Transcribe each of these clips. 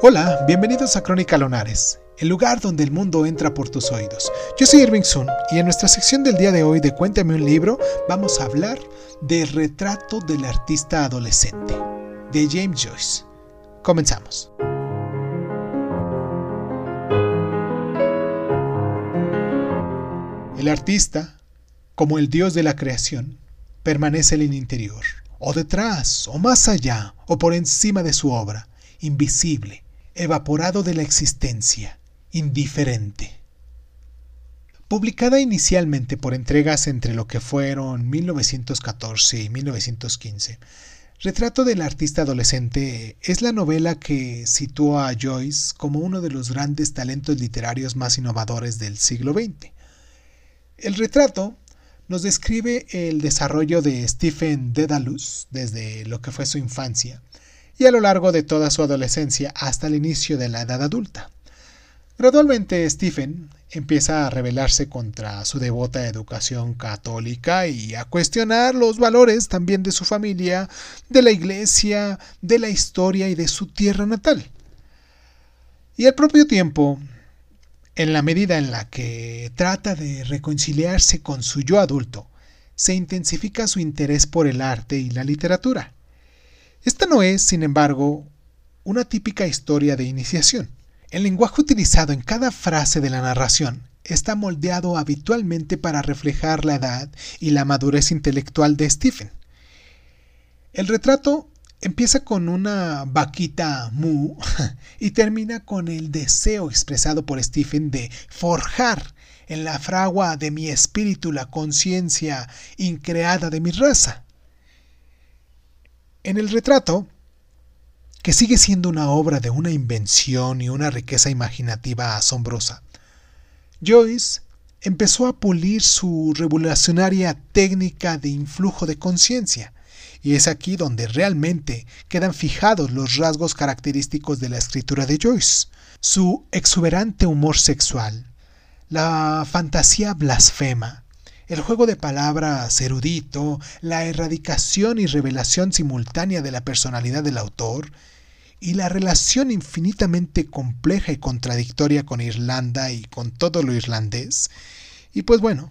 Hola, bienvenidos a Crónica Lonares, el lugar donde el mundo entra por tus oídos. Yo soy Irving Sun y en nuestra sección del día de hoy de Cuéntame un libro vamos a hablar del retrato del artista adolescente, de James Joyce. Comenzamos. El artista, como el dios de la creación, permanece en el interior, o detrás, o más allá, o por encima de su obra, invisible, evaporado de la existencia, indiferente. Publicada inicialmente por entregas entre lo que fueron 1914 y 1915, Retrato del artista adolescente es la novela que sitúa a Joyce como uno de los grandes talentos literarios más innovadores del siglo XX. El retrato nos describe el desarrollo de Stephen Dedalus desde lo que fue su infancia, y a lo largo de toda su adolescencia hasta el inicio de la edad adulta. Gradualmente Stephen empieza a rebelarse contra su devota educación católica y a cuestionar los valores también de su familia, de la iglesia, de la historia y de su tierra natal. Y al propio tiempo, en la medida en la que trata de reconciliarse con su yo adulto, se intensifica su interés por el arte y la literatura. Esta no es, sin embargo, una típica historia de iniciación. El lenguaje utilizado en cada frase de la narración está moldeado habitualmente para reflejar la edad y la madurez intelectual de Stephen. El retrato empieza con una vaquita mu y termina con el deseo expresado por Stephen de forjar en la fragua de mi espíritu la conciencia increada de mi raza. En el retrato, que sigue siendo una obra de una invención y una riqueza imaginativa asombrosa, Joyce empezó a pulir su revolucionaria técnica de influjo de conciencia, y es aquí donde realmente quedan fijados los rasgos característicos de la escritura de Joyce, su exuberante humor sexual, la fantasía blasfema, el juego de palabras erudito, la erradicación y revelación simultánea de la personalidad del autor, y la relación infinitamente compleja y contradictoria con Irlanda y con todo lo irlandés. Y pues bueno,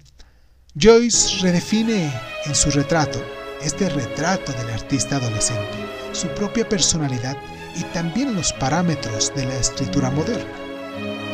Joyce redefine en su retrato, este retrato del artista adolescente, su propia personalidad y también los parámetros de la escritura moderna.